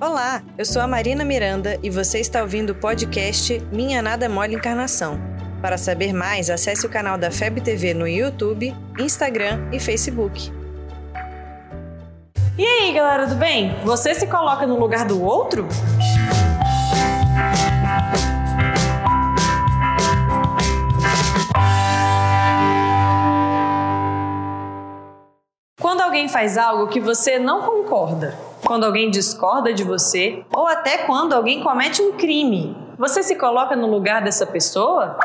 Olá, eu sou a Marina Miranda e você está ouvindo o podcast Minha Nada Mole Encarnação. Para saber mais, acesse o canal da FEB TV no YouTube, Instagram e Facebook. E aí, galera do bem? Você se coloca no lugar do outro? Quando alguém faz algo que você não concorda, quando alguém discorda de você, ou até quando alguém comete um crime, você se coloca no lugar dessa pessoa?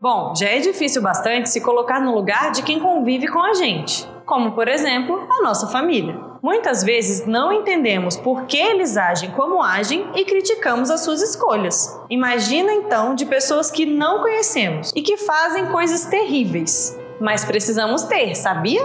Bom, já é difícil bastante se colocar no lugar de quem convive com a gente, como por exemplo a nossa família. Muitas vezes não entendemos por que eles agem como agem e criticamos as suas escolhas. Imagina então de pessoas que não conhecemos e que fazem coisas terríveis, mas precisamos ter, sabia?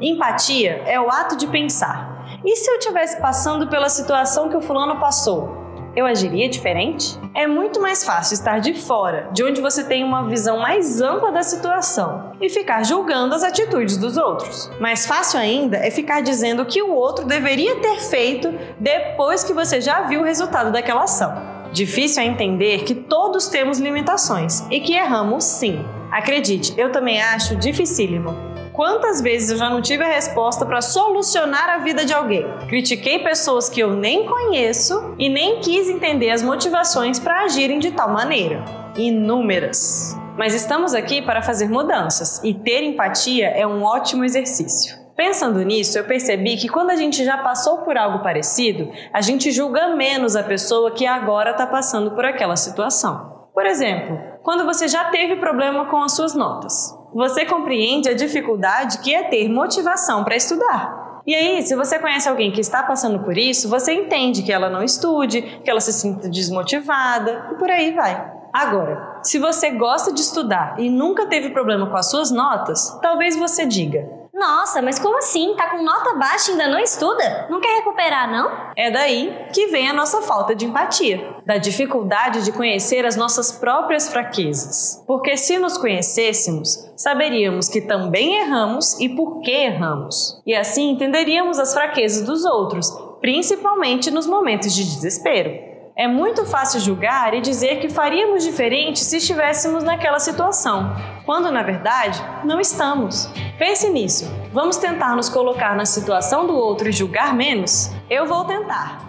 Empatia é o ato de pensar. E se eu estivesse passando pela situação que o fulano passou? eu agiria diferente? É muito mais fácil estar de fora, de onde você tem uma visão mais ampla da situação, e ficar julgando as atitudes dos outros. Mais fácil ainda é ficar dizendo o que o outro deveria ter feito depois que você já viu o resultado daquela ação. Difícil é entender que todos temos limitações e que erramos sim. Acredite, eu também acho dificílimo. Quantas vezes eu já não tive a resposta para solucionar a vida de alguém? Critiquei pessoas que eu nem conheço e nem quis entender as motivações para agirem de tal maneira. Inúmeras. Mas estamos aqui para fazer mudanças e ter empatia é um ótimo exercício. Pensando nisso, eu percebi que quando a gente já passou por algo parecido, a gente julga menos a pessoa que agora está passando por aquela situação. Por exemplo, quando você já teve problema com as suas notas você compreende a dificuldade que é ter motivação para estudar. E aí, se você conhece alguém que está passando por isso, você entende que ela não estude, que ela se sinta desmotivada e por aí vai. Agora, se você gosta de estudar e nunca teve problema com as suas notas, talvez você diga: nossa, mas como assim? Tá com nota baixa e ainda não estuda? Não quer recuperar, não? É daí que vem a nossa falta de empatia, da dificuldade de conhecer as nossas próprias fraquezas. Porque se nos conhecêssemos, saberíamos que também erramos e por que erramos. E assim entenderíamos as fraquezas dos outros, principalmente nos momentos de desespero. É muito fácil julgar e dizer que faríamos diferente se estivéssemos naquela situação, quando na verdade não estamos. Pense nisso. Vamos tentar nos colocar na situação do outro e julgar menos? Eu vou tentar.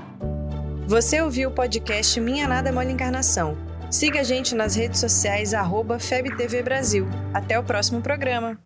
Você ouviu o podcast Minha Nada é Mole Encarnação. Siga a gente nas redes sociais, FebTV Brasil. Até o próximo programa.